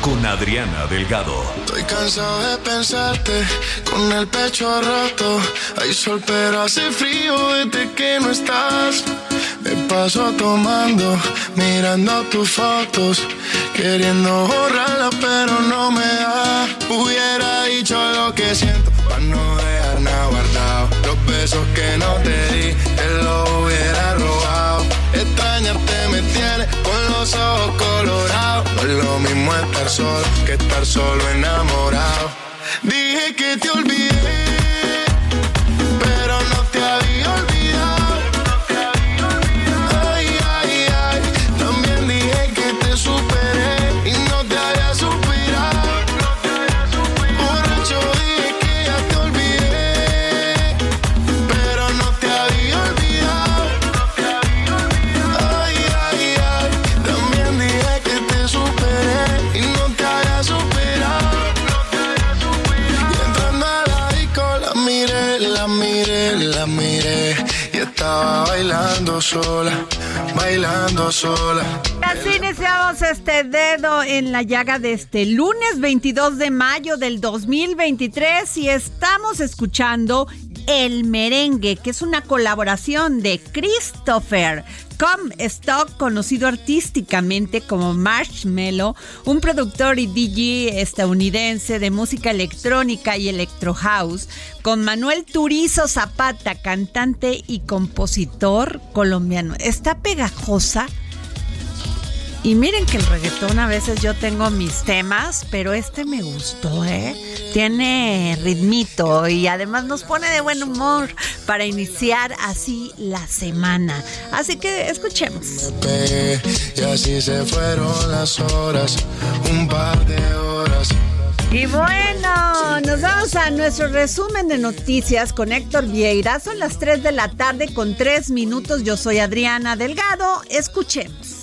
con Adriana Delgado. Estoy cansado de pensarte con el pecho roto. Hay sol, pero hace frío desde que no estás. Me paso tomando, mirando tus fotos, queriendo borrarlas, pero no me da. Hubiera dicho lo que siento, para no dejar nada guardado. Los besos que no te lo mismo estar solo que estar solo enamorado. Dije que te olvidé, sola, bailando sola. Así iniciamos este dedo en la llaga de este lunes 22 de mayo del 2023 y estamos escuchando El Merengue, que es una colaboración de Christopher Comstock, conocido artísticamente como Marshmello, un productor y DJ estadounidense de música electrónica y electro house, con Manuel Turizo Zapata, cantante y compositor colombiano. Está pegajosa. Y miren que el reggaetón a veces yo tengo mis temas, pero este me gustó, ¿eh? Tiene ritmito y además nos pone de buen humor para iniciar así la semana. Así que escuchemos. Y así se fueron las horas, un par de horas. Y bueno, nos vamos a nuestro resumen de noticias con Héctor Vieira. Son las 3 de la tarde con 3 minutos. Yo soy Adriana Delgado. Escuchemos.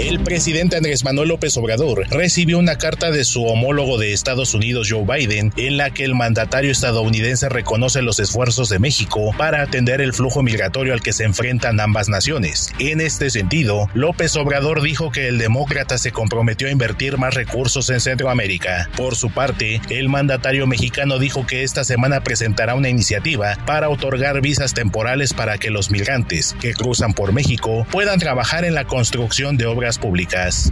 El presidente Andrés Manuel López Obrador recibió una carta de su homólogo de Estados Unidos, Joe Biden, en la que el mandatario estadounidense reconoce los esfuerzos de México para atender el flujo migratorio al que se enfrentan ambas naciones. En este sentido, López Obrador dijo que el demócrata se comprometió a invertir más recursos en Centroamérica. Por su parte, el mandatario mexicano dijo que esta semana presentará una iniciativa para otorgar visas temporales para que los migrantes que cruzan por México puedan trabajar en la construcción de obras públicas.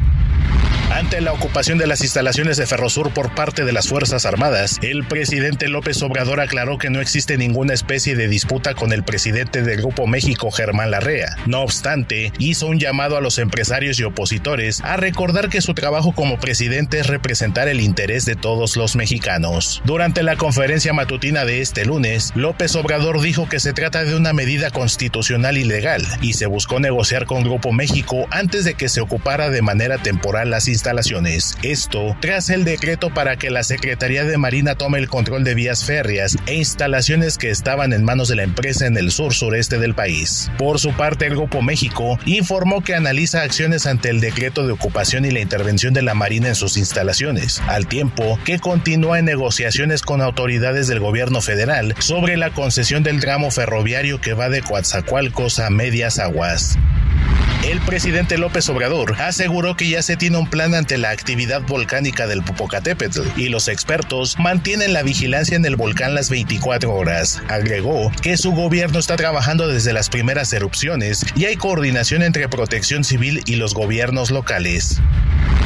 Ante la ocupación de las instalaciones de Ferrosur por parte de las Fuerzas Armadas, el presidente López Obrador aclaró que no existe ninguna especie de disputa con el presidente del Grupo México, Germán Larrea. No obstante, hizo un llamado a los empresarios y opositores a recordar que su trabajo como presidente es representar el interés de todos los mexicanos. Durante la conferencia matutina de este lunes, López Obrador dijo que se trata de una medida constitucional y legal y se buscó negociar con Grupo México antes de que se ocupara de manera temporal las instalaciones instalaciones. Esto tras el decreto para que la Secretaría de Marina tome el control de vías férreas e instalaciones que estaban en manos de la empresa en el sur sureste del país. Por su parte, el Grupo México informó que analiza acciones ante el decreto de ocupación y la intervención de la Marina en sus instalaciones, al tiempo que continúa en negociaciones con autoridades del gobierno federal sobre la concesión del tramo ferroviario que va de Coatzacoalcos a Medias Aguas. El presidente López Obrador aseguró que ya se tiene un plan ante la actividad volcánica del Popocatépetl y los expertos mantienen la vigilancia en el volcán las 24 horas. Agregó que su gobierno está trabajando desde las primeras erupciones y hay coordinación entre protección civil y los gobiernos locales.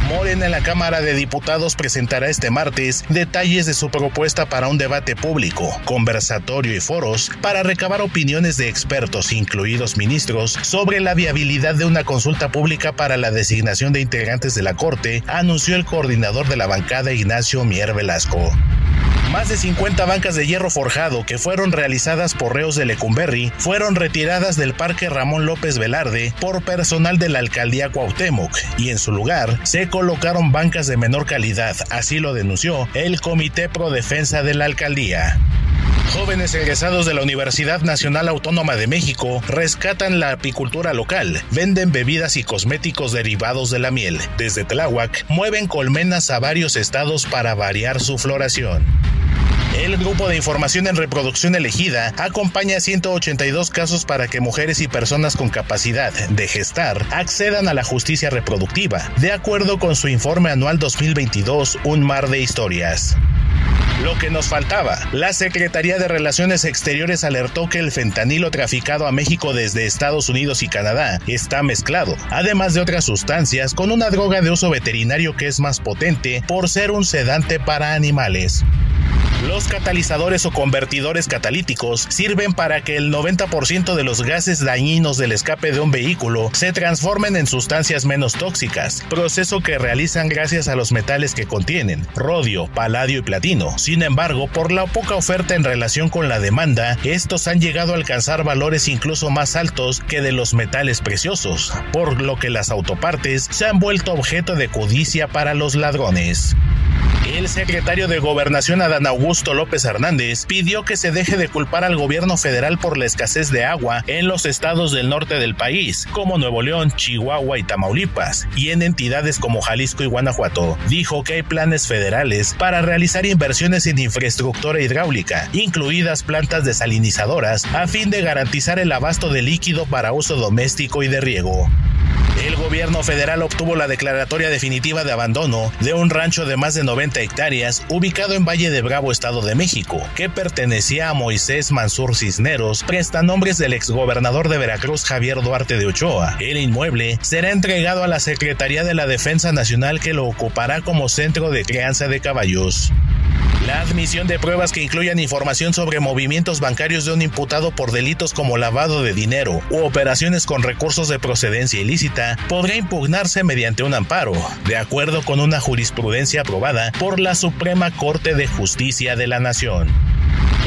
Morena en la Cámara de Diputados presentará este martes detalles de su propuesta para un debate público, conversatorio y foros para recabar opiniones de expertos, incluidos ministros, sobre la viabilidad de una consulta pública para la designación de integrantes de la Corte, anunció el coordinador de la bancada Ignacio Mier Velasco. Más de 50 bancas de hierro forjado que fueron realizadas por reos de Lecumberri fueron retiradas del Parque Ramón López Velarde por personal de la alcaldía Cuauhtémoc y en su lugar se colocaron bancas de menor calidad, así lo denunció el Comité Pro Defensa de la alcaldía. Jóvenes egresados de la Universidad Nacional Autónoma de México rescatan la apicultura local, venden bebidas y cosméticos derivados de la miel. Desde Tláhuac mueven colmenas a varios estados para variar su floración. El Grupo de Información en Reproducción Elegida acompaña 182 casos para que mujeres y personas con capacidad de gestar accedan a la justicia reproductiva, de acuerdo con su informe anual 2022, Un mar de historias. Lo que nos faltaba. La Secretaría de Relaciones Exteriores alertó que el fentanilo traficado a México desde Estados Unidos y Canadá está mezclado, además de otras sustancias, con una droga de uso veterinario que es más potente por ser un sedante para animales. Los catalizadores o convertidores catalíticos sirven para que el 90% de los gases dañinos del escape de un vehículo se transformen en sustancias menos tóxicas, proceso que realizan gracias a los metales que contienen, rodio, paladio y platino. Sin embargo, por la poca oferta en relación con la demanda, estos han llegado a alcanzar valores incluso más altos que de los metales preciosos, por lo que las autopartes se han vuelto objeto de codicia para los ladrones. El secretario de Gobernación Adán Augusto López Hernández pidió que se deje de culpar al gobierno federal por la escasez de agua en los estados del norte del país, como Nuevo León, Chihuahua y Tamaulipas, y en entidades como Jalisco y Guanajuato. Dijo que hay planes federales para realizar inversiones en infraestructura hidráulica, incluidas plantas desalinizadoras, a fin de garantizar el abasto de líquido para uso doméstico y de riego. El gobierno federal obtuvo la declaratoria definitiva de abandono de un rancho de más de 90 hectáreas ubicado en Valle de Bravo, Estado de México, que pertenecía a Moisés Mansur Cisneros, prestanombres del exgobernador de Veracruz Javier Duarte de Ochoa. El inmueble será entregado a la Secretaría de la Defensa Nacional que lo ocupará como centro de crianza de caballos. La admisión de pruebas que incluyan información sobre movimientos bancarios de un imputado por delitos como lavado de dinero u operaciones con recursos de procedencia ilícita podrá impugnarse mediante un amparo, de acuerdo con una jurisprudencia aprobada por la Suprema Corte de Justicia de la Nación.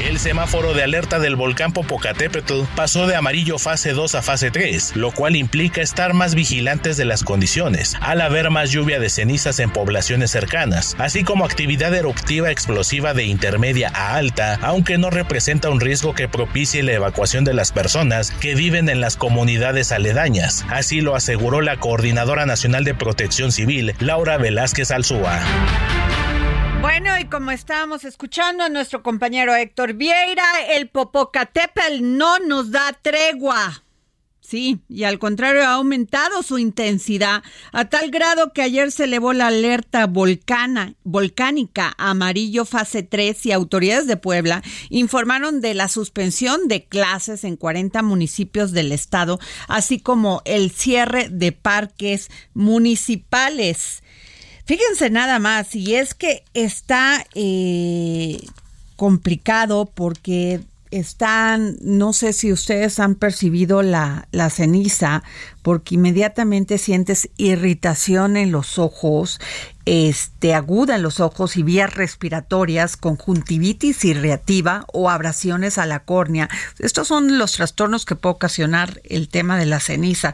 El semáforo de alerta del volcán Popocatépetl pasó de amarillo fase 2 a fase 3, lo cual implica estar más vigilantes de las condiciones, al haber más lluvia de cenizas en poblaciones cercanas, así como actividad eruptiva explosiva de intermedia a alta, aunque no representa un riesgo que propicie la evacuación de las personas que viven en las comunidades aledañas. Así lo aseguró la Coordinadora Nacional de Protección Civil, Laura Velázquez Alzúa. Bueno, y como estábamos escuchando a nuestro compañero Héctor Vieira, el Popocatépetl no nos da tregua. Sí, y al contrario ha aumentado su intensidad a tal grado que ayer se elevó la alerta volcana, volcánica amarillo fase 3 y autoridades de Puebla informaron de la suspensión de clases en 40 municipios del estado, así como el cierre de parques municipales. Fíjense nada más, y es que está eh, complicado porque están, no sé si ustedes han percibido la, ceniza, porque inmediatamente sientes irritación en los ojos, este, aguda en los ojos y vías respiratorias, conjuntivitis irriativa o abrasiones a la córnea. Estos son los trastornos que puede ocasionar el tema de la ceniza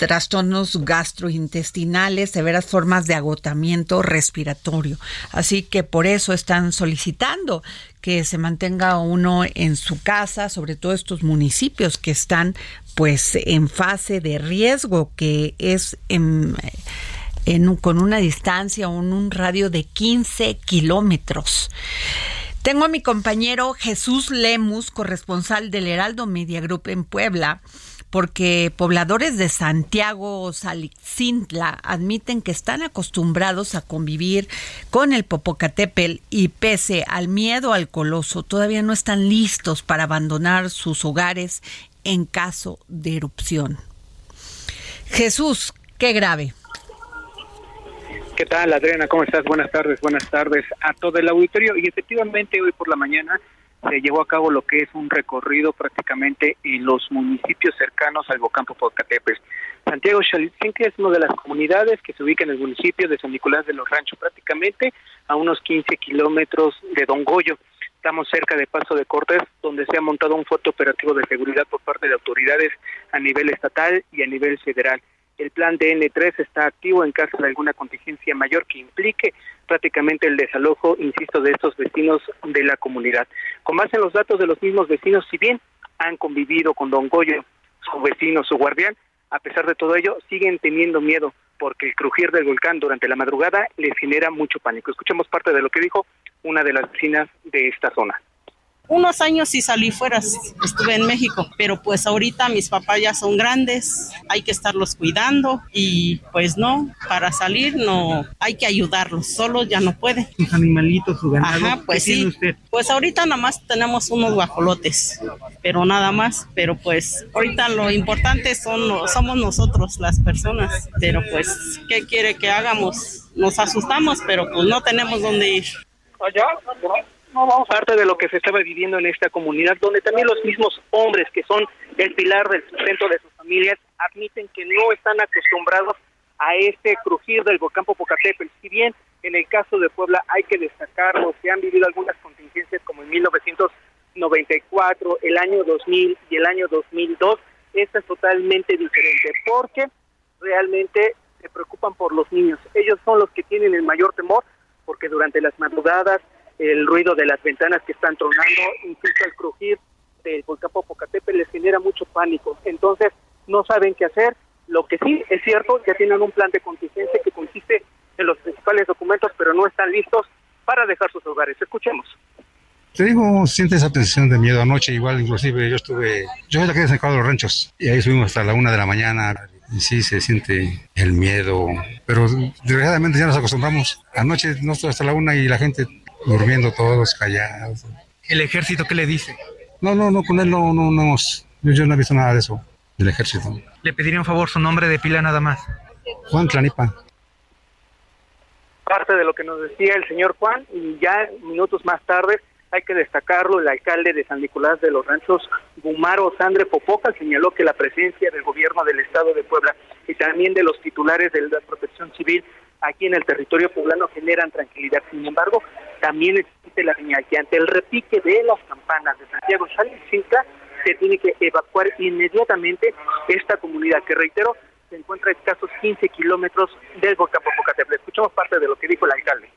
trastornos gastrointestinales, severas formas de agotamiento respiratorio. Así que por eso están solicitando que se mantenga uno en su casa, sobre todo estos municipios que están pues en fase de riesgo, que es en, con una distancia o en un radio de 15 kilómetros. Tengo a mi compañero Jesús Lemus, corresponsal del Heraldo Media Group en Puebla porque pobladores de Santiago Salixintla admiten que están acostumbrados a convivir con el Popocatépetl y pese al miedo al coloso, todavía no están listos para abandonar sus hogares en caso de erupción. Jesús, qué grave. ¿Qué tal, Adriana? ¿Cómo estás? Buenas tardes, buenas tardes a todo el auditorio. Y efectivamente, hoy por la mañana se llevó a cabo lo que es un recorrido prácticamente en los municipios cercanos al volcán Popocatépetl. Santiago Xalitzinque es una de las comunidades que se ubica en el municipio de San Nicolás de los Ranchos, prácticamente a unos 15 kilómetros de Don Goyo. Estamos cerca de Paso de Cortés, donde se ha montado un fuerte operativo de seguridad por parte de autoridades a nivel estatal y a nivel federal. El plan DN3 está activo en caso de alguna contingencia mayor que implique prácticamente el desalojo, insisto, de estos vecinos de la comunidad. Con base en los datos de los mismos vecinos, si bien han convivido con Don Goyo, su vecino, su guardián, a pesar de todo ello, siguen teniendo miedo porque el crujir del volcán durante la madrugada les genera mucho pánico. Escuchemos parte de lo que dijo una de las vecinas de esta zona. Unos años sí salí fuera, estuve en México, pero pues ahorita mis papás ya son grandes, hay que estarlos cuidando y pues no, para salir no, hay que ayudarlos, solos ya no pueden. Sus animalitos, su ganado. Ajá, pues sí. Usted? Pues ahorita nada más tenemos unos guajolotes, pero nada más, pero pues ahorita lo importante son somos nosotros las personas, pero pues ¿qué quiere que hagamos? Nos asustamos, pero pues no tenemos dónde ir. Allá, no vamos parte de lo que se estaba viviendo en esta comunidad, donde también los mismos hombres que son el pilar del sustento de sus familias admiten que no están acostumbrados a este crujir del volcán Popocatépetl. Si bien en el caso de Puebla hay que destacarlo, se han vivido algunas contingencias como en 1994, el año 2000 y el año 2002, esta es totalmente diferente porque realmente se preocupan por los niños. Ellos son los que tienen el mayor temor porque durante las madrugadas el ruido de las ventanas que están tronando, incluso el crujir del volcán Popocatépetl les genera mucho pánico. Entonces, no saben qué hacer. Lo que sí es cierto, ya tienen un plan de contingencia que consiste en los principales documentos, pero no están listos para dejar sus hogares. Escuchemos. Te digo, siente esa tensión de miedo anoche, igual inclusive yo estuve, yo soy la que de los Ranchos, y ahí subimos hasta la una de la mañana, y sí se siente el miedo, pero desgraciadamente ya nos acostumbramos. Anoche no hasta la una y la gente durmiendo todos callados. ¿El ejército qué le dice? No, no, no, con él no, no, no hemos, yo, no he visto nada de eso, del ejército. ¿Le pediría un favor su nombre de pila nada más? Juan Tlanipa. Parte de lo que nos decía el señor Juan, y ya minutos más tarde, hay que destacarlo, el alcalde de San Nicolás de los Ranchos, Gumaro Sandre Popoca, señaló que la presencia del gobierno del estado de Puebla y también de los titulares de la protección civil aquí en el territorio poblano generan tranquilidad. Sin embargo, también existe la señal que ante el repique de las campanas de Santiago Xalicintla se tiene que evacuar inmediatamente esta comunidad, que reitero, se encuentra a escasos 15 kilómetros del volcán Popocatépetl. Escuchamos parte de lo que dijo el alcalde.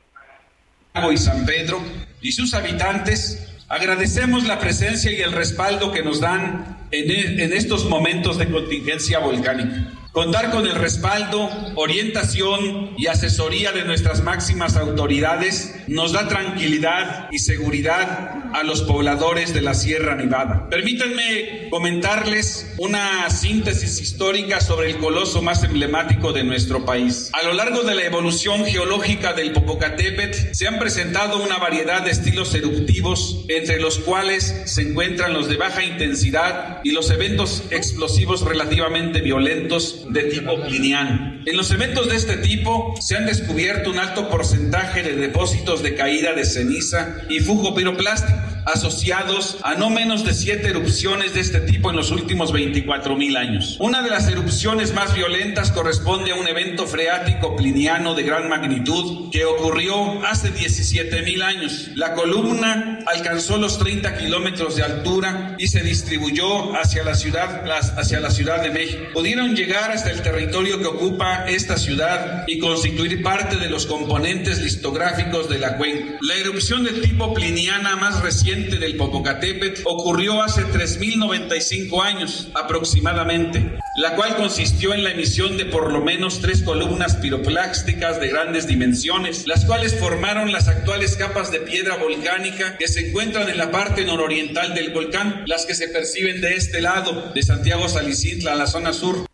Y San Pedro y sus habitantes agradecemos la presencia y el respaldo que nos dan en, e, en estos momentos de contingencia volcánica. Contar con el respaldo, orientación y asesoría de nuestras máximas autoridades nos da tranquilidad y seguridad a los pobladores de la Sierra Nevada. Permítanme comentarles una síntesis histórica sobre el coloso más emblemático de nuestro país. A lo largo de la evolución geológica del Popocatépetl se han presentado una variedad de estilos eruptivos, entre los cuales se encuentran los de baja intensidad y los eventos explosivos relativamente violentos de tipo pliniano. En los eventos de este tipo se han descubierto un alto porcentaje de depósitos de caída de ceniza y fugo piroplástico asociados a no menos de siete erupciones de este tipo en los últimos 24 mil años. Una de las erupciones más violentas corresponde a un evento freático pliniano de gran magnitud que ocurrió hace 17 mil años. La columna alcanzó los 30 kilómetros de altura y se distribuyó hacia la ciudad, hacia la ciudad de México. Pudieron llegar hasta el territorio que ocupa esta ciudad y constituir parte de los componentes listográficos de la cuenca. La erupción de tipo pliniana más reciente del Popocatépetl ocurrió hace 3.095 años aproximadamente, la cual consistió en la emisión de por lo menos tres columnas piroplásticas de grandes dimensiones, las cuales formaron las actuales capas de piedra volcánica que se encuentran en la parte nororiental del volcán, las que se perciben de este lado, de Santiago Salicitla, la zona sur.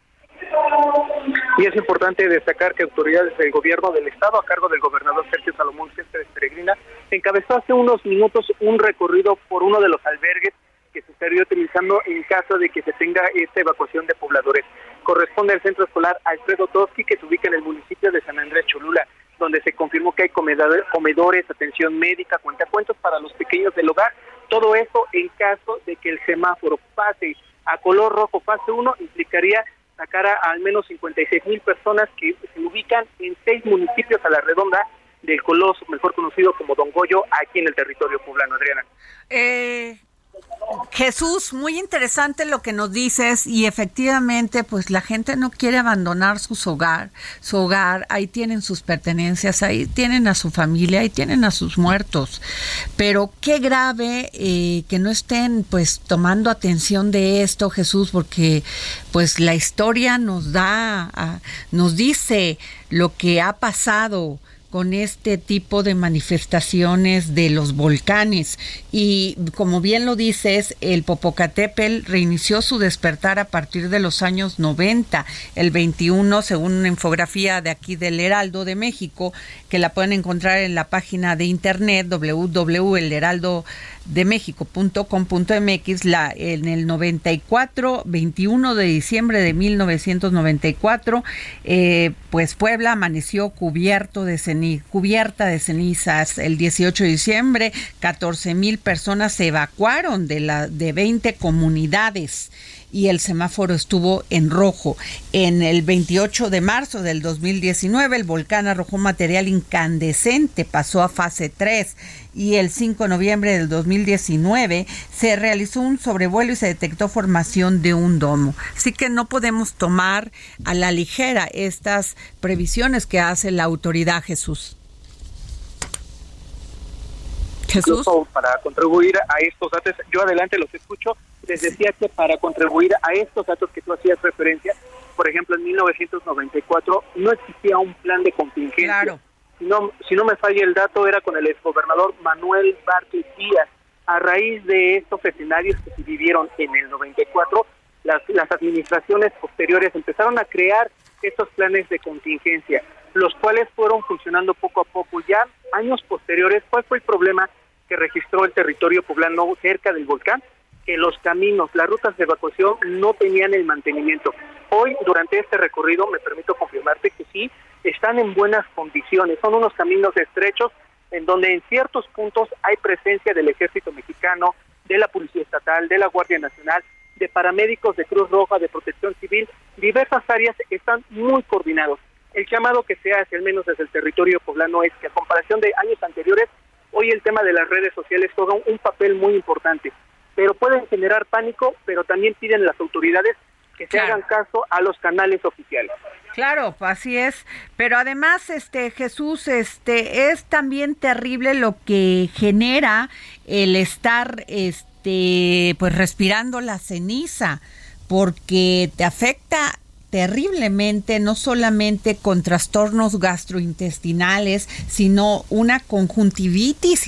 Y es importante destacar que autoridades del gobierno del estado, a cargo del gobernador Sergio Salomón Céspedes Peregrina, encabezó hace unos minutos un recorrido por uno de los albergues que se estaría utilizando en caso de que se tenga esta evacuación de pobladores. Corresponde al centro escolar Alfredo Toski, que se ubica en el municipio de San Andrés Cholula, donde se confirmó que hay comedores, atención médica, cuentacuentos para los pequeños del hogar. Todo esto en caso de que el semáforo pase a color rojo fase 1, implicaría sacar a al menos 56 mil personas que se ubican en seis municipios a la redonda del Coloso, mejor conocido como Don Goyo, aquí en el territorio poblano, Adriana. Eh, Jesús, muy interesante lo que nos dices y efectivamente pues la gente no quiere abandonar su hogar, su hogar, ahí tienen sus pertenencias, ahí tienen a su familia, ahí tienen a sus muertos. Pero qué grave eh, que no estén pues tomando atención de esto, Jesús, porque pues la historia nos da, nos dice lo que ha pasado con este tipo de manifestaciones de los volcanes. Y como bien lo dices, el Popocatépetl reinició su despertar a partir de los años 90, el 21, según una infografía de aquí del Heraldo de México, que la pueden encontrar en la página de internet www.elheraldo de México.com.mx la, en el 94, 21 de diciembre de 1994, eh, pues Puebla amaneció cubierto de cubierta de cenizas. El 18 de diciembre, 14 mil personas se evacuaron de, la, de 20 comunidades y el semáforo estuvo en rojo. En el 28 de marzo del 2019, el volcán arrojó material incandescente, pasó a fase 3 y el 5 de noviembre del 2019 se realizó un sobrevuelo y se detectó formación de un domo. Así que no podemos tomar a la ligera estas previsiones que hace la autoridad Jesús. Jesús. Para contribuir a estos datos, yo adelante los escucho, les decía que para contribuir a estos datos que tú hacías referencia, por ejemplo, en 1994 no existía un plan de contingencia. Claro. Si no, si no me falla el dato, era con el exgobernador Manuel Bartlett Díaz. A raíz de estos escenarios que se vivieron en el 94, las, las administraciones posteriores empezaron a crear estos planes de contingencia, los cuales fueron funcionando poco a poco. Ya años posteriores, ¿cuál fue el problema? Que registró el territorio poblano cerca del volcán, que los caminos, las rutas de evacuación no tenían el mantenimiento. Hoy, durante este recorrido, me permito confirmarte que sí, están en buenas condiciones. Son unos caminos estrechos en donde en ciertos puntos hay presencia del ejército mexicano, de la Policía Estatal, de la Guardia Nacional, de paramédicos de Cruz Roja, de Protección Civil, diversas áreas están muy coordinados. El llamado que se hace, al menos desde el territorio poblano, es que a comparación de años anteriores, hoy el tema de las redes sociales juega un papel muy importante, pero pueden generar pánico, pero también piden las autoridades que se hagan caso a los canales oficiales. Claro, así es, pero además este Jesús este es también terrible lo que genera el estar este pues respirando la ceniza porque te afecta terriblemente, no solamente con trastornos gastrointestinales, sino una conjuntivitis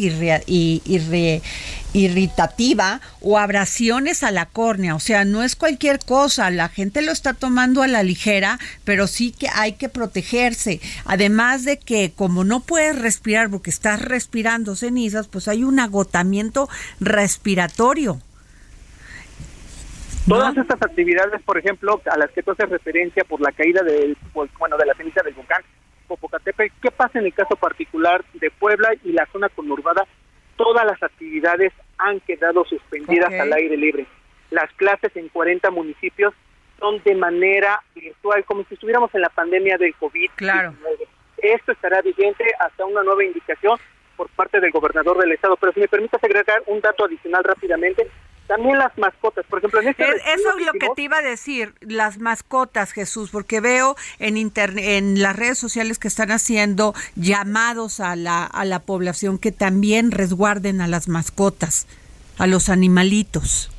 irritativa o abrasiones a la córnea. O sea, no es cualquier cosa, la gente lo está tomando a la ligera, pero sí que hay que protegerse. Además de que como no puedes respirar porque estás respirando cenizas, pues hay un agotamiento respiratorio. Todas estas actividades, por ejemplo, a las que tú haces referencia por la caída del, bueno, de la ceniza del volcán Popocatépetl, ¿qué pasa en el caso particular de Puebla y la zona conurbada? Todas las actividades han quedado suspendidas al aire libre. Las clases en 40 municipios son de manera virtual, como si estuviéramos en la pandemia del COVID. Claro. Esto estará vigente hasta una nueva indicación por parte del gobernador del estado. Pero si me permites agregar un dato adicional rápidamente, también las mascotas, por ejemplo, en este Eso es lo que te iba a decir, las mascotas, Jesús, porque veo en internet, en las redes sociales que están haciendo llamados a la, a la población que también resguarden a las mascotas, a los animalitos.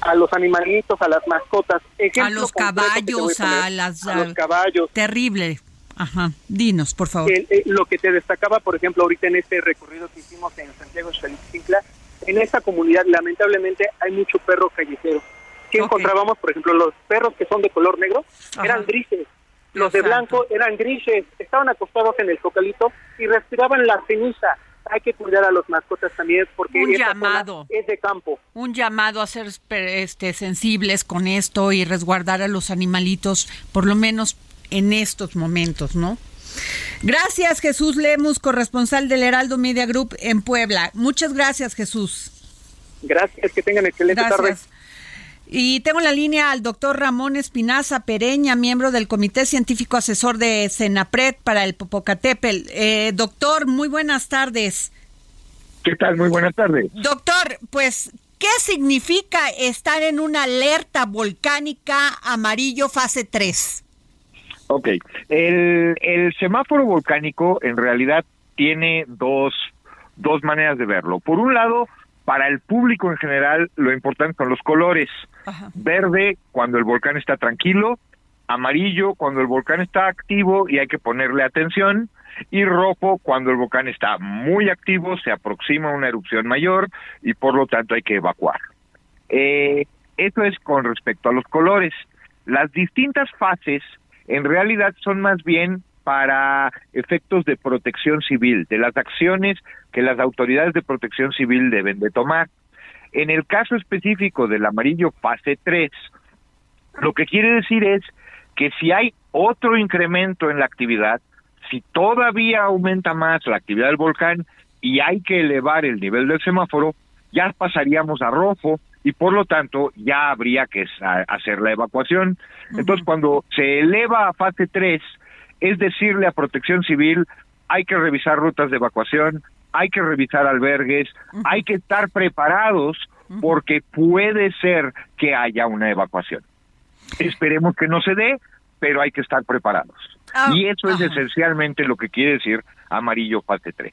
A los animalitos, a las mascotas. a los caballos, a, las... A los caballos. Terrible. Ajá, dinos, por favor. Eh, lo que te destacaba, por ejemplo, ahorita en este recorrido que hicimos en Santiago Xalitzintla, en esta comunidad lamentablemente hay mucho perro callejero. ¿Qué encontrábamos? Por ejemplo, los perros que son de color negro eran grises, los de blanco eran grises, estaban acostados en el focalito y respiraban la ceniza. Hay que cuidar a los mascotas también porque un llamado es de campo. Un llamado a ser este, sensibles con esto y resguardar a los animalitos, por lo menos en estos momentos, ¿no? Gracias, Jesús Lemus, corresponsal del Heraldo Media Group en Puebla. Muchas gracias, Jesús. Gracias, que tengan excelente tarde. Y tengo en la línea al doctor Ramón Espinaza Pereña, miembro del Comité Científico Asesor de Senapred para el Popocatépetl. Eh, doctor, muy buenas tardes. ¿Qué tal? Muy buenas tardes. Doctor, pues, ¿qué significa estar en una alerta volcánica amarillo fase 3? Ok, el, el semáforo volcánico en realidad tiene dos, dos maneras de verlo. Por un lado, para el público en general, lo importante son los colores. Verde cuando el volcán está tranquilo, amarillo cuando el volcán está activo y hay que ponerle atención, y rojo cuando el volcán está muy activo, se aproxima a una erupción mayor y por lo tanto hay que evacuar. Eh, eso es con respecto a los colores. Las distintas fases en realidad son más bien para efectos de protección civil, de las acciones que las autoridades de protección civil deben de tomar. En el caso específico del amarillo fase 3, lo que quiere decir es que si hay otro incremento en la actividad, si todavía aumenta más la actividad del volcán y hay que elevar el nivel del semáforo, ya pasaríamos a rojo y por lo tanto ya habría que hacer la evacuación. Entonces, cuando se eleva a fase 3, es decirle a Protección Civil, hay que revisar rutas de evacuación, hay que revisar albergues, hay que estar preparados porque puede ser que haya una evacuación. Esperemos que no se dé, pero hay que estar preparados. Ah, y eso es esencialmente lo que quiere decir amarillo fase 3.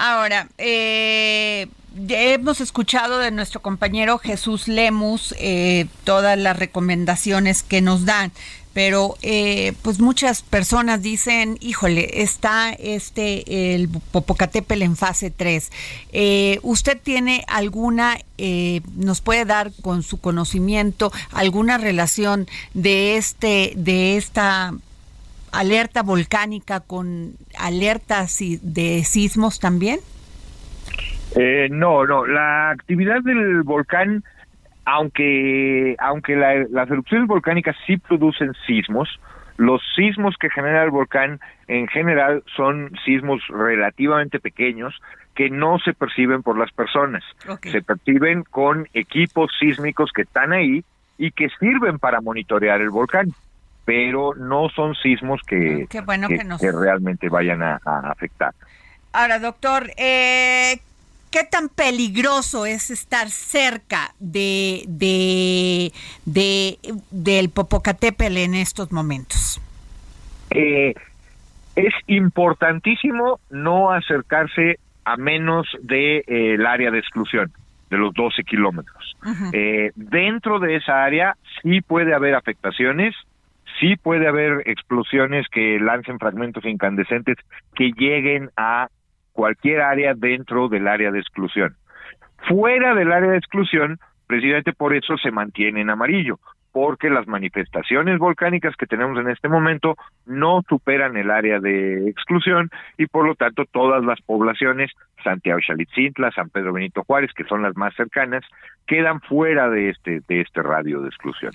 Ahora, eh, hemos escuchado de nuestro compañero Jesús Lemus eh, todas las recomendaciones que nos dan, pero eh, pues muchas personas dicen, híjole, está este el Popocatépetl en fase 3. Eh, ¿Usted tiene alguna, nos puede dar con su conocimiento alguna relación de este, de esta alerta volcánica con alertas de sismos también? Eh, no, no, la actividad del volcán, aunque, aunque las erupciones volcánicas sí producen sismos, los sismos que genera el volcán en general son sismos relativamente pequeños que no se perciben por las personas. Se perciben con equipos sísmicos que están ahí y que sirven para monitorear el volcán pero no son sismos que, que, realmente vayan a, afectar. Ahora, doctor, eh, ¿qué tan peligroso es estar cerca de, de, del Popocatépetl en estos momentos? Eh, es importantísimo no acercarse a menos del de, eh, área de exclusión de los 12 kilómetros. dentro de esa área sí puede haber afectaciones, sí puede haber explosiones que lancen fragmentos incandescentes que lleguen a cualquier área dentro del área de exclusión. Fuera del área de exclusión, precisamente por eso se mantiene en amarillo, porque las manifestaciones volcánicas que tenemos en este momento no superan el área de exclusión y por lo tanto todas las poblaciones, Santiago Xalitzintla, San Pedro Benito Juárez, que son las más cercanas, quedan fuera de este, de este radio de exclusión.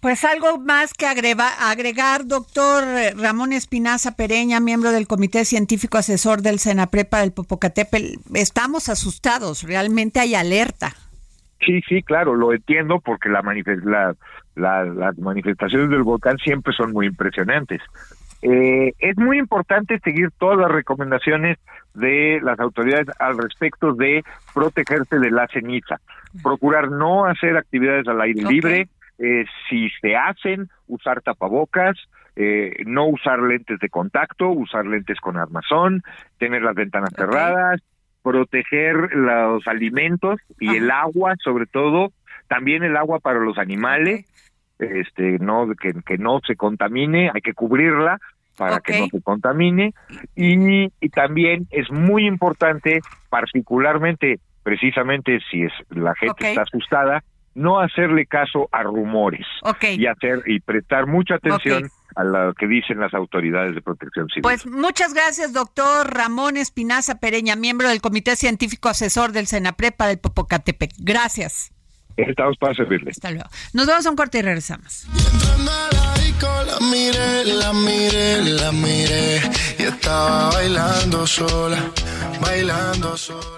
Pues algo más que agregar, doctor Ramón Espinaza Pereña, miembro del Comité Científico Asesor del Senaprepa del Popocatépetl. Estamos asustados, realmente hay alerta. Sí, sí, claro, lo entiendo porque la, las manifestaciones del volcán siempre son muy impresionantes. Eh, es muy importante seguir todas las recomendaciones de las autoridades al respecto de protegerse de la ceniza, procurar no hacer actividades al aire libre, eh, si se hacen, usar tapabocas, eh, no usar lentes de contacto, usar lentes con armazón, tener las ventanas cerradas, proteger los alimentos y el agua, sobre todo, también el agua para los animales, este, no que, que no se contamine, hay que cubrirla para que no se contamine. Y, y también es muy importante, particularmente, precisamente si es la gente está asustada, no hacerle caso a rumores y hacer y prestar mucha atención a lo que dicen las autoridades de protección civil. Pues muchas gracias, doctor Ramón Espinaza Pereña, miembro del Comité Científico Asesor del Senaprepa del Popocatepec. Gracias. Estamos para servirle. Hasta luego. Nos vemos a un corte y regresamos. La miré, la miré, la miré y estaba bailando sola, bailando sola.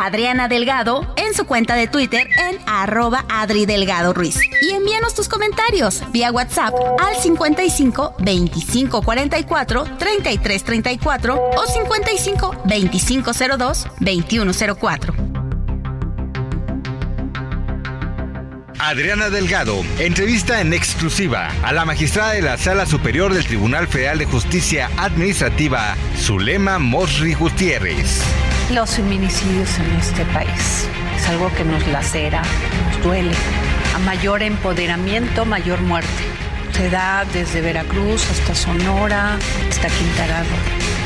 Adriana Delgado en su cuenta de Twitter en arroba Adri Delgado Ruiz. Y envíanos tus comentarios vía WhatsApp al 55 25 44 33 34 o 55 25 02 21 04. Adriana Delgado entrevista en exclusiva a la magistrada de la Sala Superior del Tribunal Federal de Justicia Administrativa, Zulema Mosri Gutiérrez los feminicidios en este país. Es algo que nos lacera, nos duele. A mayor empoderamiento, mayor muerte. Se da desde Veracruz hasta Sonora, hasta Quintana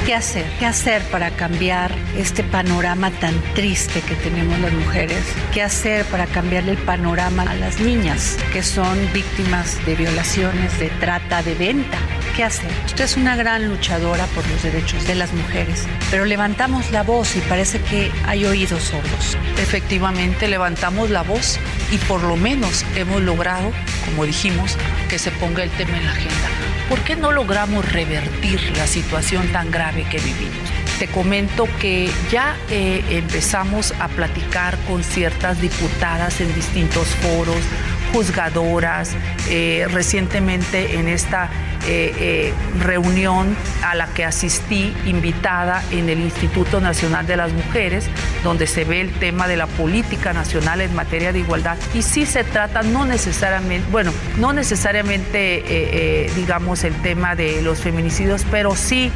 ¿Qué hacer? ¿Qué hacer para cambiar este panorama tan triste que tenemos las mujeres? ¿Qué hacer para cambiarle el panorama a las niñas que son víctimas de violaciones, de trata, de venta? ¿Qué hacer? Usted es una gran luchadora por los derechos de las mujeres, pero levantamos la voz y parece que hay oídos sordos. Efectivamente, levantamos la voz y por lo menos hemos logrado, como dijimos, que se ponga el tema en la agenda. ¿Por qué no logramos revertir la situación tan grave que vivimos? Te comento que ya eh, empezamos a platicar con ciertas diputadas en distintos foros, juzgadoras, eh, recientemente en esta eh, eh, reunión a la que asistí invitada en el Instituto Nacional de las Mujeres, donde se ve el tema de la política nacional en materia de igualdad. Y sí se trata no necesariamente, bueno, no necesariamente, eh, digamos, el tema de los feminicidios, pero sí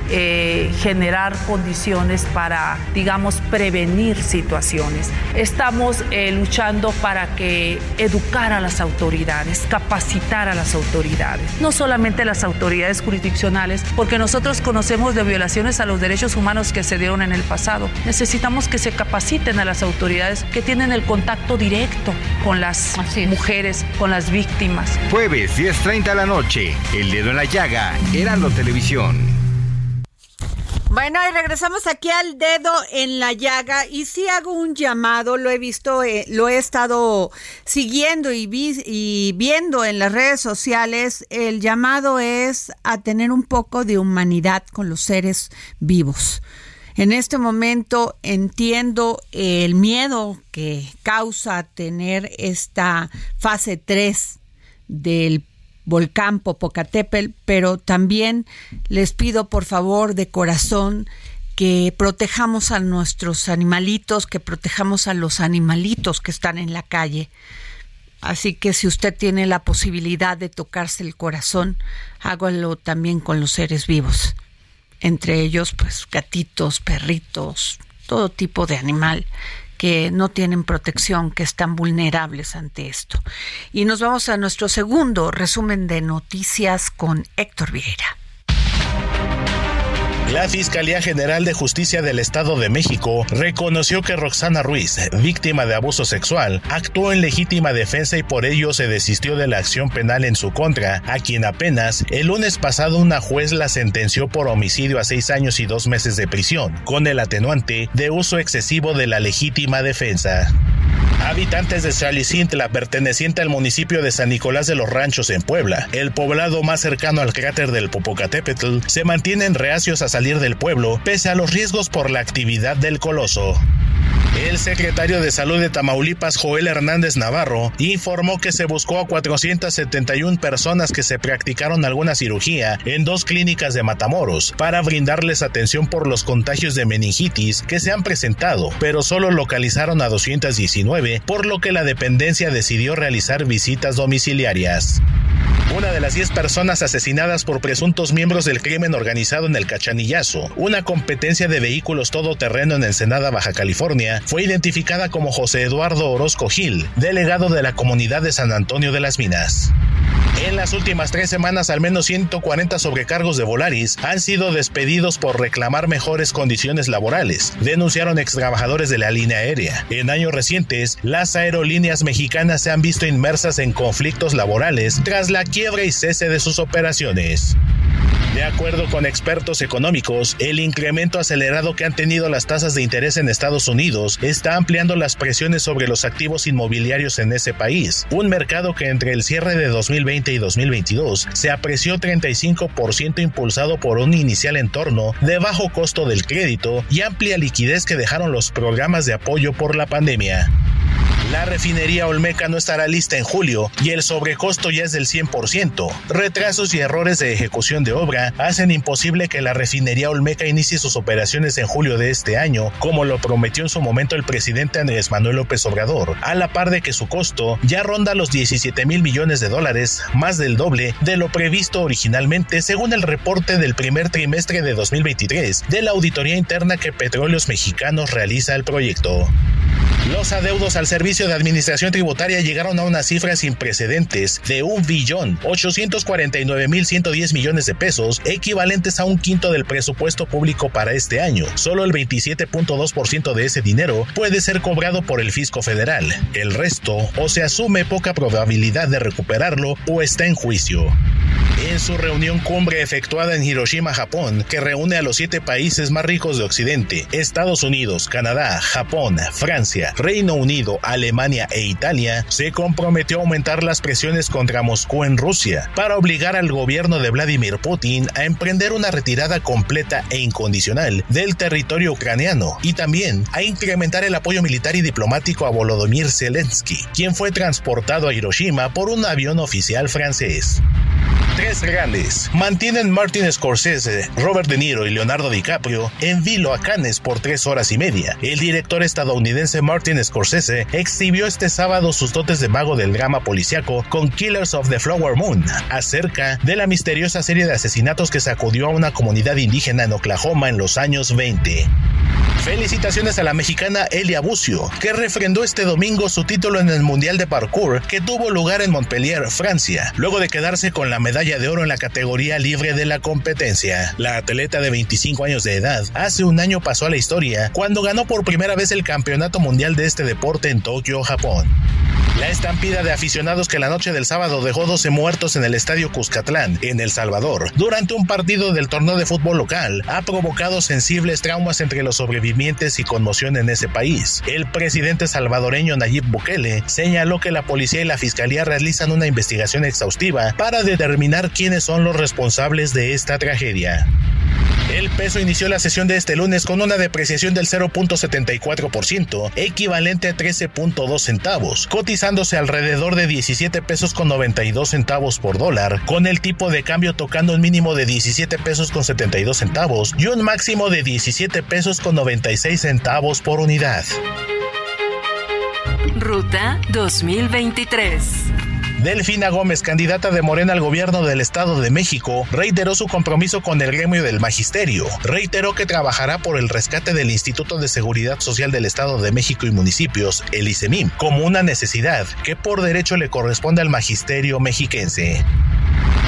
generar condiciones para, digamos, prevenir situaciones. Estamos luchando para que educar a las autoridades, capacitar a las autoridades, no solamente las autoridades jurisdiccionales, porque nosotros conocemos de violaciones a los derechos humanos que se dieron en el pasado. Necesitamos que se capaciten a las autoridades que tienen el contacto directo con las mujeres, con las víctimas. Jueves 10.30 de la noche, El Dedo en la Llaga, Heraldo Televisión. Bueno, y regresamos aquí al dedo en la llaga y sí hago un llamado, lo he visto, eh, lo he estado siguiendo y, y viendo en las redes sociales, el llamado es a tener un poco de humanidad con los seres vivos. En este momento entiendo el miedo que causa tener esta fase 3 del volcán Popocatépetl, pero también les pido por favor de corazón que protejamos a nuestros animalitos, que protejamos a los animalitos que están en la calle. Así que si usted tiene la posibilidad de tocarse el corazón, hágalo también con los seres vivos. Entre ellos, pues gatitos, perritos, todo tipo de animal que no tienen protección, que están vulnerables ante esto. Y nos vamos a nuestro segundo resumen de noticias con Héctor Vieira. La Fiscalía General de Justicia del Estado de México reconoció que Roxana Ruiz, víctima de abuso sexual, actuó en legítima defensa y por ello se desistió de la acción penal en su contra, a quien apenas el lunes pasado una juez la sentenció por homicidio a seis años y dos meses de prisión, con el atenuante de uso excesivo de la legítima defensa. Habitantes de Chalicintla, perteneciente al municipio de San Nicolás de los Ranchos en Puebla, el poblado más cercano al cráter del Popocatépetl, se mantienen reacios a salir del pueblo pese a los riesgos por la actividad del coloso. El secretario de Salud de Tamaulipas, Joel Hernández Navarro, informó que se buscó a 471 personas que se practicaron alguna cirugía en dos clínicas de Matamoros para brindarles atención por los contagios de meningitis que se han presentado, pero solo localizaron a 219, por lo que la dependencia decidió realizar visitas domiciliarias. Una de las 10 personas asesinadas por presuntos miembros del crimen organizado en el Cachanillazo, una competencia de vehículos todoterreno en Ensenada, Baja California, fue identificada como José Eduardo Orozco Gil, delegado de la comunidad de San Antonio de las Minas. En las últimas tres semanas, al menos 140 sobrecargos de Volaris han sido despedidos por reclamar mejores condiciones laborales, denunciaron ex trabajadores de la línea aérea. En años recientes, las aerolíneas mexicanas se han visto inmersas en conflictos laborales tras la quiebra y cese de sus operaciones. De acuerdo con expertos económicos, el incremento acelerado que han tenido las tasas de interés en Estados Unidos está ampliando las presiones sobre los activos inmobiliarios en ese país, un mercado que entre el cierre de 2020 y 2022 se apreció 35% impulsado por un inicial entorno de bajo costo del crédito y amplia liquidez que dejaron los programas de apoyo por la pandemia. La refinería Olmeca no estará lista en julio y el sobrecosto ya es del 100%. Retrasos y errores de ejecución de obra hacen imposible que la refinería Olmeca inicie sus operaciones en julio de este año, como lo prometió en su momento el presidente Andrés Manuel López Obrador, a la par de que su costo ya ronda los 17 mil millones de dólares, más del doble de lo previsto originalmente según el reporte del primer trimestre de 2023 de la auditoría interna que Petróleos Mexicanos realiza al proyecto. Los adeudos al Servicio de Administración Tributaria llegaron a unas cifras sin precedentes de un billón 849 mil 110 millones de pesos, equivalentes a un quinto del presupuesto público para este año. Solo el 27.2% de ese dinero puede ser cobrado por el fisco federal. El resto o se asume poca probabilidad de recuperarlo o está en juicio. En su reunión cumbre efectuada en Hiroshima, Japón, que reúne a los siete países más ricos de Occidente, Estados Unidos, Canadá, Japón, Francia, Reino Unido, Alemania e Italia, se comprometió a aumentar las presiones contra Moscú en Rusia para obligar al gobierno de Vladimir Putin a emprender una retirada completa e incondicional del territorio ucraniano y también a incrementar el apoyo militar y diplomático a Volodymyr Zelensky, quien fue transportado a Hiroshima por un avión oficial francés. Tres grandes mantienen Martin Scorsese, Robert De Niro y Leonardo DiCaprio en vilo a Cannes por tres horas y media. El director estadounidense Martin Scorsese exhibió este sábado sus dotes de mago del drama policiaco con Killers of the Flower Moon, acerca de la misteriosa serie de asesinatos que sacudió a una comunidad indígena en Oklahoma en los años 20. Felicitaciones a la mexicana Elia Bucio, que refrendó este domingo su título en el Mundial de Parkour que tuvo lugar en Montpellier, Francia, luego de quedarse con la medalla de oro en la categoría libre de la competencia. La atleta de 25 años de edad hace un año pasó a la historia cuando ganó por primera vez el Campeonato Mundial de este deporte en Tokio, Japón. La estampida de aficionados que la noche del sábado dejó 12 muertos en el estadio Cuscatlán, en El Salvador, durante un partido del torneo de fútbol local, ha provocado sensibles traumas entre los sobrevivientes y conmoción en ese país. El presidente salvadoreño Nayib Bukele señaló que la policía y la fiscalía realizan una investigación exhaustiva para determinar quiénes son los responsables de esta tragedia. El peso inició la sesión de este lunes con una depreciación del 0.74%, equivalente a 13.2 centavos, cotizándose alrededor de 17 pesos con 92 centavos por dólar, con el tipo de cambio tocando un mínimo de 17 pesos con 72 centavos y un máximo de 17 pesos con 96 centavos por unidad. Ruta 2023. Delfina Gómez, candidata de Morena al gobierno del Estado de México, reiteró su compromiso con el gremio del magisterio. Reiteró que trabajará por el rescate del Instituto de Seguridad Social del Estado de México y municipios, el ICEMIM, como una necesidad que por derecho le corresponde al magisterio mexiquense.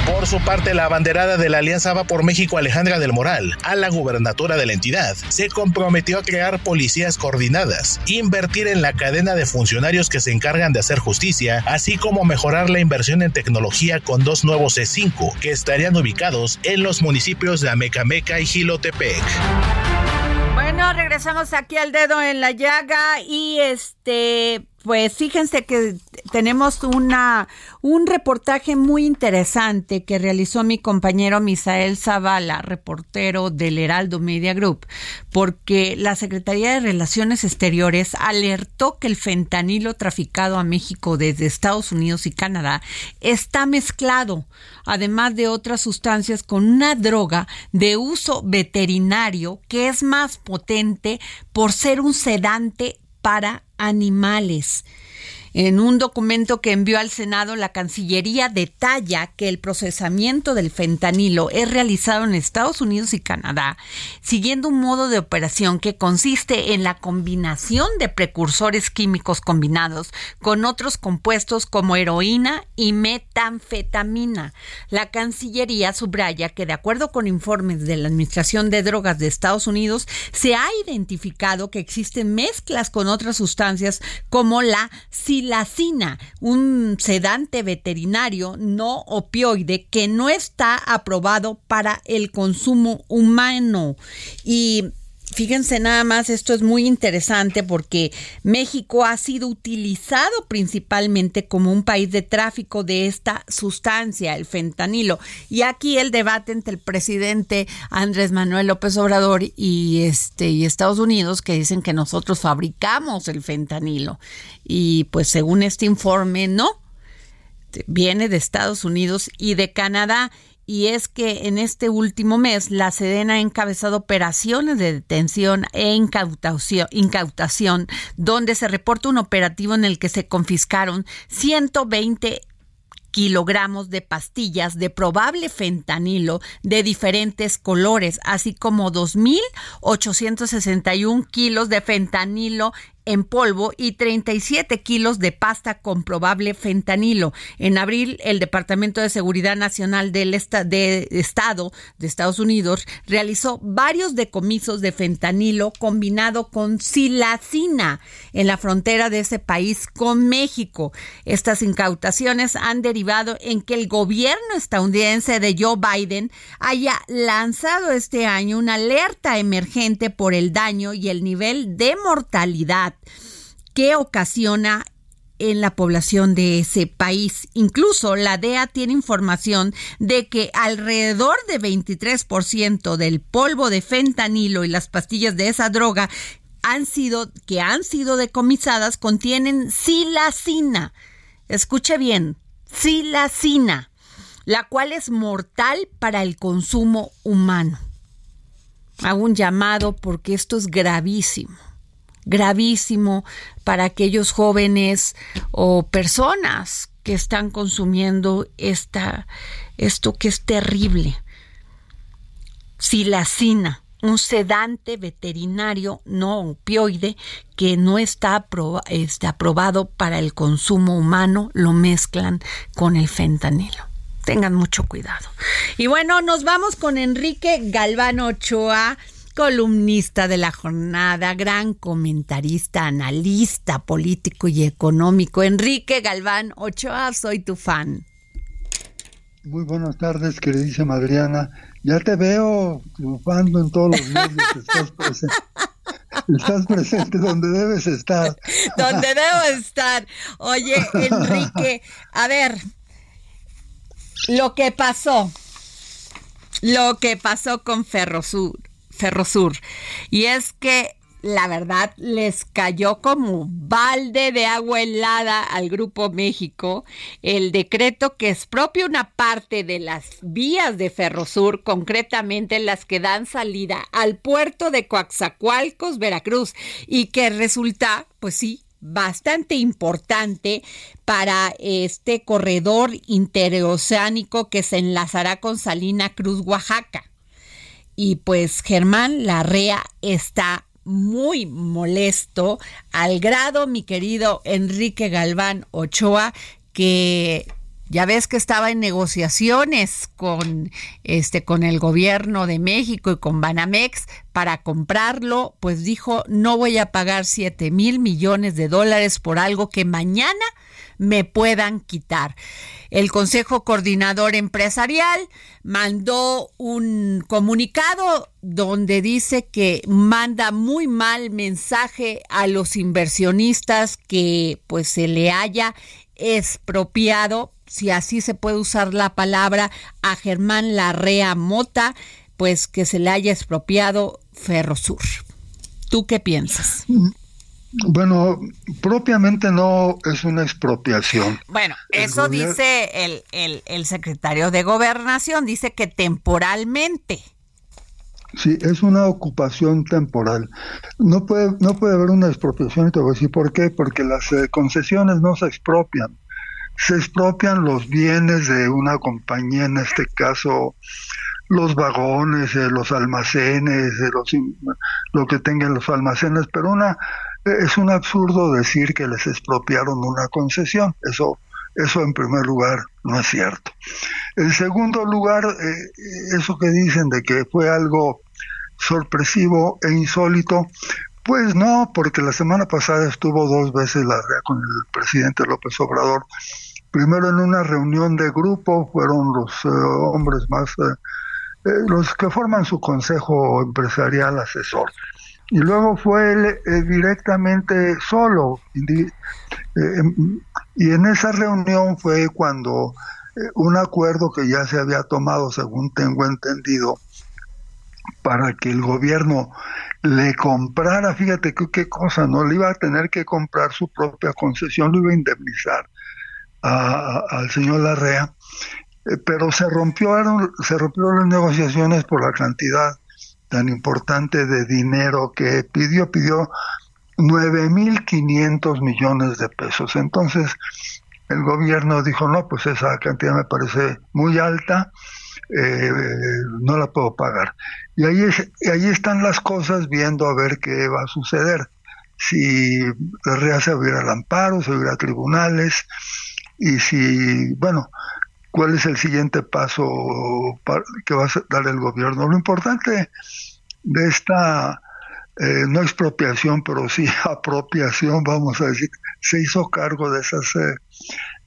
Por su parte, la abanderada de la Alianza Va por México, Alejandra del Moral, a la gubernatura de la entidad, se comprometió a crear policías coordinadas, invertir en la cadena de funcionarios que se encargan de hacer justicia, así como mejorar la inversión en tecnología con dos nuevos C5 que estarían ubicados en los municipios de Amecameca y Gilotepec. Bueno, regresamos aquí al dedo en la llaga y este pues fíjense que tenemos una un reportaje muy interesante que realizó mi compañero Misael Zavala, reportero del Heraldo Media Group, porque la Secretaría de Relaciones Exteriores alertó que el fentanilo traficado a México desde Estados Unidos y Canadá está mezclado, además de otras sustancias, con una droga de uso veterinario que es más potente por ser un sedante para animales. En un documento que envió al Senado, la Cancillería detalla que el procesamiento del fentanilo es realizado en Estados Unidos y Canadá, siguiendo un modo de operación que consiste en la combinación de precursores químicos combinados con otros compuestos como heroína y metanfetamina. La Cancillería subraya que, de acuerdo con informes de la Administración de Drogas de Estados Unidos, se ha identificado que existen mezclas con otras sustancias como la silacina, un sedante veterinario no opioide que no está aprobado para el consumo humano. Y Fíjense nada más, esto es muy interesante porque México ha sido utilizado principalmente como un país de tráfico de esta sustancia, el fentanilo. Y aquí el debate entre el presidente Andrés Manuel López Obrador y este y Estados Unidos que dicen que nosotros fabricamos el fentanilo. Y pues según este informe, no. Viene de Estados Unidos y de Canadá y es que en este último mes la Sedena ha encabezado operaciones de detención e incautación, incautación donde se reporta un operativo en el que se confiscaron 120 kilogramos de pastillas de probable fentanilo de diferentes colores, así como 2.861 kilos de fentanilo en polvo y 37 kilos de pasta con probable fentanilo. En abril, el Departamento de Seguridad Nacional del de Estado de Estados Unidos realizó varios decomisos de fentanilo combinado con silacina en la frontera de ese país con México. Estas incautaciones han derivado en que el gobierno estadounidense de Joe Biden haya lanzado este año una alerta emergente por el daño y el nivel de mortalidad que ocasiona en la población de ese país. Incluso la DEA tiene información de que alrededor de 23% del polvo de fentanilo y las pastillas de esa droga han sido que han sido decomisadas contienen silacina. Escuche bien, silacina, la cual es mortal para el consumo humano. Hago un llamado porque esto es gravísimo gravísimo para aquellos jóvenes o personas que están consumiendo esta, esto que es terrible. Silacina, un sedante veterinario no opioide que no está este, aprobado para el consumo humano, lo mezclan con el fentanilo. Tengan mucho cuidado. Y bueno, nos vamos con Enrique Galván Ochoa, columnista de la jornada, gran comentarista, analista político y económico. Enrique Galván Ochoa, soy tu fan. Muy buenas tardes, queridísima Adriana. Ya te veo triunfando en todos los medios. Estás presente, estás presente donde debes estar. donde debo estar. Oye, Enrique, a ver, lo que pasó, lo que pasó con Ferrosur, Ferrosur, y es que la verdad les cayó como balde de agua helada al Grupo México el decreto que expropia una parte de las vías de Ferrosur, concretamente las que dan salida al puerto de Coaxacualcos, Veracruz, y que resulta, pues sí, bastante importante para este corredor interoceánico que se enlazará con Salina Cruz, Oaxaca. Y pues Germán Larrea está muy molesto al grado, mi querido Enrique Galván Ochoa, que ya ves que estaba en negociaciones con este con el gobierno de México y con Banamex para comprarlo, pues dijo, "No voy a pagar 7 mil millones de dólares por algo que mañana me puedan quitar." El Consejo Coordinador Empresarial mandó un comunicado donde dice que manda muy mal mensaje a los inversionistas que pues se le haya expropiado, si así se puede usar la palabra, a Germán Larrea Mota, pues que se le haya expropiado Ferrosur. ¿Tú qué piensas? Bueno, propiamente no es una expropiación. Bueno, eso dice el, el, el, secretario de Gobernación, dice que temporalmente. Sí, es una ocupación temporal. No puede, no puede haber una expropiación, y te voy a decir por qué, porque las eh, concesiones no se expropian. Se expropian los bienes de una compañía, en este caso los vagones, eh, los almacenes, eh, los, lo que tengan los almacenes, pero una es un absurdo decir que les expropiaron una concesión. Eso, eso en primer lugar no es cierto. En segundo lugar, eh, eso que dicen de que fue algo sorpresivo e insólito, pues no, porque la semana pasada estuvo dos veces la con el presidente López Obrador. Primero en una reunión de grupo, fueron los eh, hombres más, eh, los que forman su consejo empresarial asesor y luego fue él eh, directamente solo. Eh, em, y en esa reunión fue cuando eh, un acuerdo que ya se había tomado, según tengo entendido, para que el gobierno le comprara, fíjate qué cosa, no le iba a tener que comprar su propia concesión, lo iba a indemnizar al señor Larrea, pero se rompió, se rompieron las negociaciones por la cantidad tan importante de dinero que pidió, pidió 9.500 millones de pesos. Entonces, el gobierno dijo, no, pues esa cantidad me parece muy alta, eh, no la puedo pagar. Y ahí, es, ahí están las cosas viendo a ver qué va a suceder. Si la REA se va a ir al amparo, se va tribunales, y si, bueno, cuál es el siguiente paso que va a dar el gobierno. Lo importante de esta, eh, no expropiación, pero sí apropiación, vamos a decir, se hizo cargo de esas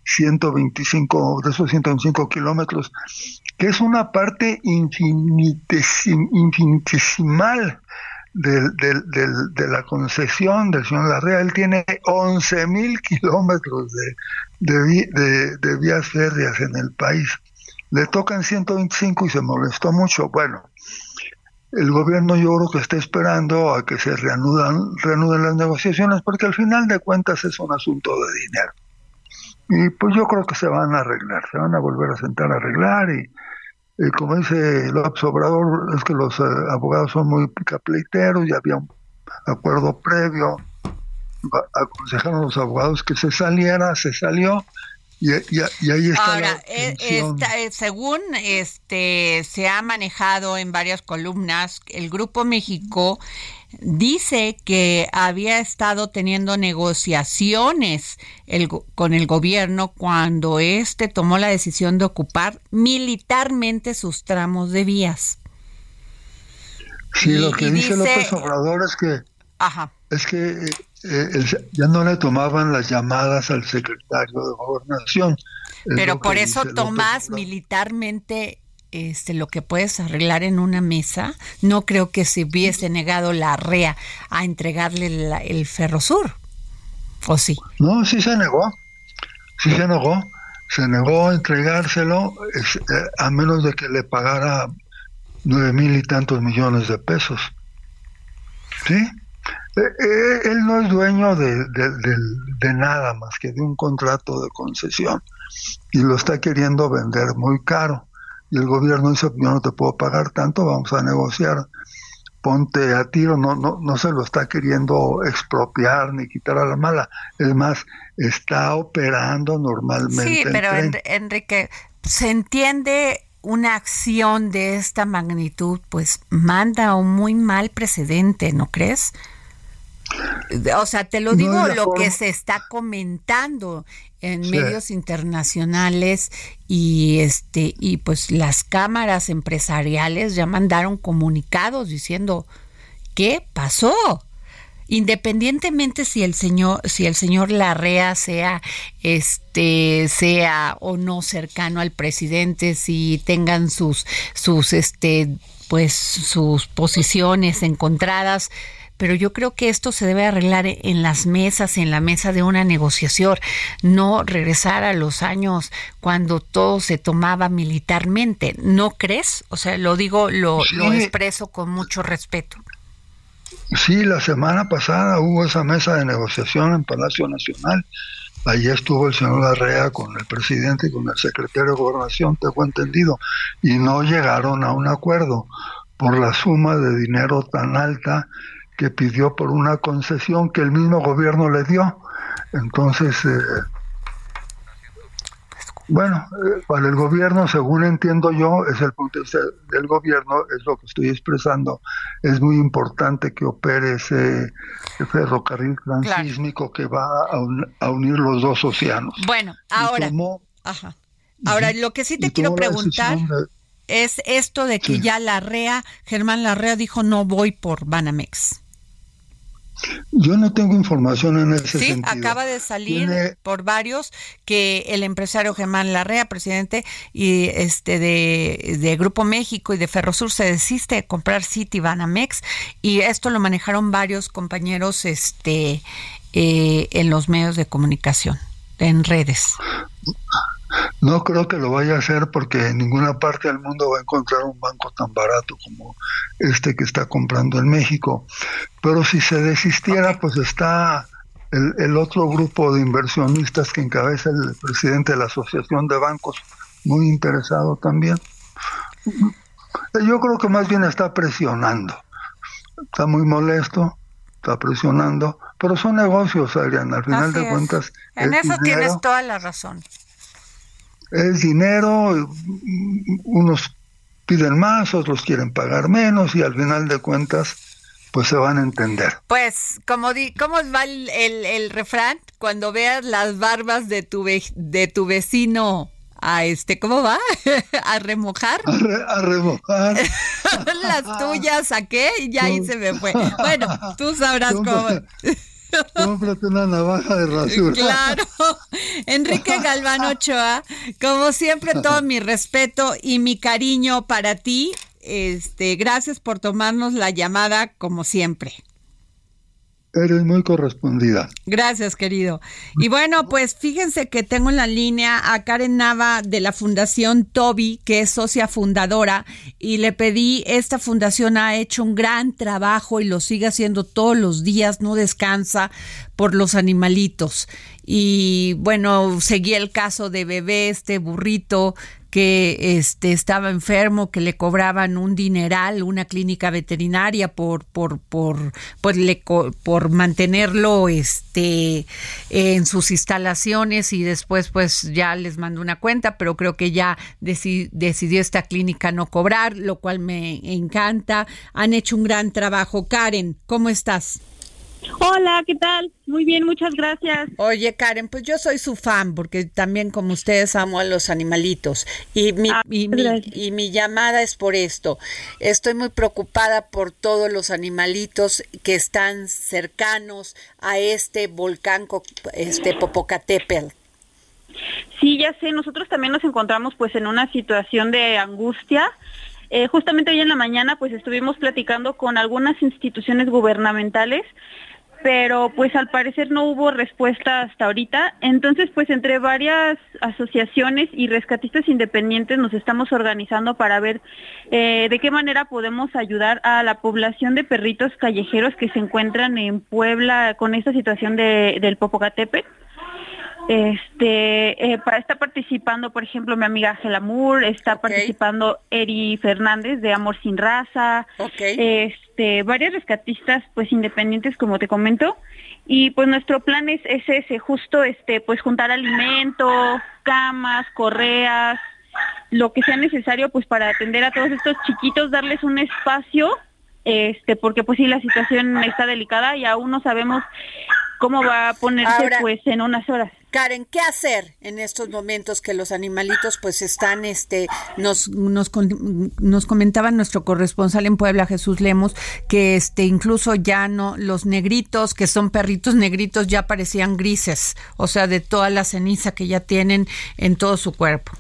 125, eh, de esos 125 kilómetros, que es una parte infinitesimal de la concesión del señor Larrea. Él tiene 11 mil kilómetros de, de, vías férreas en el país. Le tocan 125 y se molestó mucho. Bueno, el gobierno yo creo que está esperando a que se reanudan, reanuden las negociaciones porque al final de cuentas es un asunto de dinero. Y pues yo creo que se van a arreglar, se van a volver a sentar a arreglar y como dice López Obrador, es que los eh, abogados son muy picapleiteros y había un acuerdo previo, aconsejaron los abogados que se saliera, se salió Y, ahí está. Ahora, eh, eh, según este se ha manejado en varias columnas, el Grupo México dice que había estado teniendo negociaciones con el gobierno cuando éste tomó la decisión de ocupar militarmente sus tramos de vías. Sí, lo que dice, López Obrador es que es que eh, ya no le tomaban las llamadas al secretario de gobernación. Pero por eso tomas militarmente este, lo que puedes arreglar en una mesa, no creo que se hubiese negado la REA a entregarle el Ferrosur. ¿O sí? No, sí se negó. Sí se negó. Se negó a entregárselo eh, a menos de que le pagara nueve mil y tantos millones de pesos. ¿Sí? Eh, eh, él no es dueño de, de, nada más que de un contrato de concesión y lo está queriendo vender muy caro y el gobierno dice, yo no te puedo pagar tanto, vamos a negociar, ponte a tiro, no, no, no se lo está queriendo expropiar ni quitar a la mala, es más, está operando normalmente. Sí, pero Enrique, se entiende una acción de esta magnitud, pues manda un muy mal precedente, ¿no crees? O sea, te lo digo lo que se está comentando en medios internacionales y este y pues las cámaras empresariales ya mandaron comunicados diciendo ¿qué pasó? Independientemente si el señor si el señor Larrea sea este sea o no cercano al presidente, si tengan sus sus este pues sus posiciones encontradas, pero yo creo que esto se debe arreglar en las mesas, en la mesa de una negociación, no regresar a los años cuando todo se tomaba militarmente. ¿No crees? O sea, lo digo, lo, lo expreso con mucho respeto. Sí, la semana pasada hubo esa mesa de negociación en Palacio Nacional. Allí estuvo el señor Larrea con el presidente y con el secretario de Gobernación, tengo entendido, y no llegaron a un acuerdo por la suma de dinero tan alta que pidió por una concesión que el mismo gobierno le dio. Entonces, eh, bueno, eh, para el gobierno, según entiendo yo, es el punto del gobierno, es lo que estoy expresando. Es muy importante que opere ese, ferrocarril transísmico que va a, unir los dos océanos. Bueno, ahora, ahora lo que sí te quiero preguntar es esto de que ya la REA, Germán Larrea dijo no voy por Banamex. Yo no tengo información en ese sí, sentido. Sí, acaba de salir por varios que el empresario Germán Larrea, presidente y este de, Grupo México y de Ferrosur, se desiste de comprar City Banamex y esto lo manejaron varios compañeros este eh, en los medios de comunicación, en redes. No creo que lo vaya a hacer porque en ninguna parte del mundo va a encontrar un banco tan barato como este que está comprando en México. Pero si se desistiera, pues está el, otro grupo de inversionistas que encabeza el presidente de la Asociación de Bancos, muy interesado también. Yo creo que más bien está presionando. Está muy molesto, está presionando, pero son negocios, Adrián, al final de cuentas. En eso tienes toda la razón es dinero, unos piden más, otros quieren pagar menos y al final de cuentas pues se van a entender. Pues, como di, ¿cómo va el, el, refrán? Cuando veas las barbas de tu, de tu vecino a este, ¿cómo va? ¿A remojar? A, remojar. las tuyas, ¿a qué? Y ya ahí se me fue. Bueno, tú sabrás cómo. Cómprate una navaja de rasura. Claro. Enrique Galván Ochoa, como siempre, todo mi respeto y mi cariño para ti. Este, gracias por tomarnos la llamada como siempre. Eres muy correspondida. Gracias, querido. Y bueno, pues fíjense que tengo en la línea a Karen Nava de la Fundación Toby, que es socia fundadora, y le pedí, esta fundación ha hecho un gran trabajo y lo sigue haciendo todos los días, no descansa por los animalitos. Y bueno, seguí el caso de bebé, este burrito que este estaba enfermo, que le cobraban un dineral, una clínica veterinaria por por por pues por mantenerlo este en sus instalaciones y después pues ya les mandó una cuenta, pero creo que ya decidió esta clínica no cobrar, lo cual me encanta. Han hecho un gran trabajo. Karen, ¿cómo estás? Hola, ¿qué tal? Muy bien, muchas gracias. Oye, Karen, pues yo soy su fan porque también como ustedes amo a los animalitos y mi, ah, y, mi, y mi llamada es por esto. Estoy muy preocupada por todos los animalitos que están cercanos a este volcán, este Popocatépetl. Sí, ya sé, nosotros también nos encontramos pues en una situación de angustia. Eh, justamente hoy en la mañana pues estuvimos platicando con algunas instituciones gubernamentales pero pues al parecer no hubo respuesta hasta ahorita. Entonces, pues entre varias asociaciones y rescatistas independientes nos estamos organizando para ver eh, de qué manera podemos ayudar a la población de perritos callejeros que se encuentran en Puebla con esta situación de, del Popocatépetl. Este, eh, está participando, por ejemplo, mi amiga Ángela Moore, está participando Eri Fernández de Amor Sin Raza, este, varios rescatistas, pues independientes, como te comento, y pues nuestro plan es, ese, justo, este, pues juntar alimento, camas, correas, lo que sea necesario, pues para atender a todos estos chiquitos, darles un espacio, este, porque pues sí la situación está delicada y aún no sabemos cómo va a ponerse pues en unas horas. Karen, ¿qué hacer en estos momentos que los animalitos pues están, este, nos, nos, nos comentaba nuestro corresponsal en Puebla, Jesús Lemos, que este, incluso ya no, los negritos, que son perritos negritos, ya parecían grises, o sea, de toda la ceniza que ya tienen en todo su cuerpo.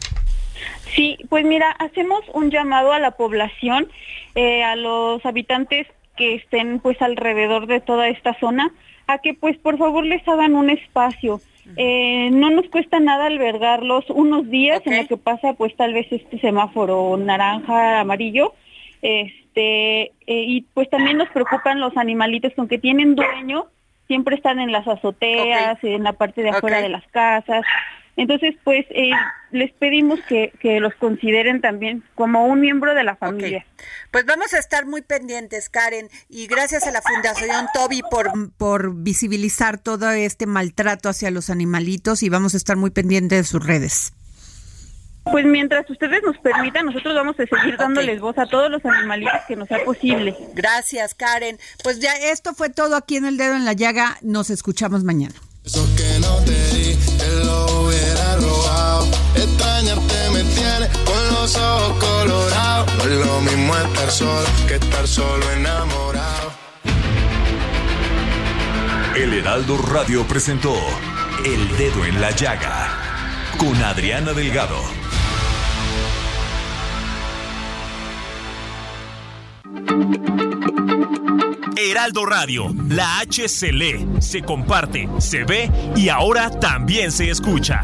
Sí, pues mira, hacemos un llamado a la población, eh, a los habitantes que estén pues alrededor de toda esta zona, a que pues por favor les hagan un espacio. Eh, no nos cuesta nada albergarlos unos días en lo que pasa pues tal vez este semáforo naranja, amarillo. Este, eh, y pues también nos preocupan los animalitos con que tienen dueño, siempre están en las azoteas, en la parte de afuera de las casas. Entonces, pues eh, les pedimos que, los consideren también como un miembro de la familia. Pues vamos a estar muy pendientes, Karen, y gracias a la Fundación Toby por, por visibilizar todo este maltrato hacia los animalitos y vamos a estar muy pendientes de sus redes. Pues mientras ustedes nos permitan, nosotros vamos a seguir dándoles voz a todos los animalitos que nos sea posible. Gracias, Karen. Pues ya esto fue todo aquí en El Dedo en la Llaga. Nos escuchamos mañana. Eso que no te di, con los ojos colorados. No es lo mismo estar solo que estar solo enamorado. El Heraldo Radio presentó El Dedo en la Llaga con Adriana Delgado. Heraldo Radio, la H se lee, se comparte, se ve y ahora también se escucha.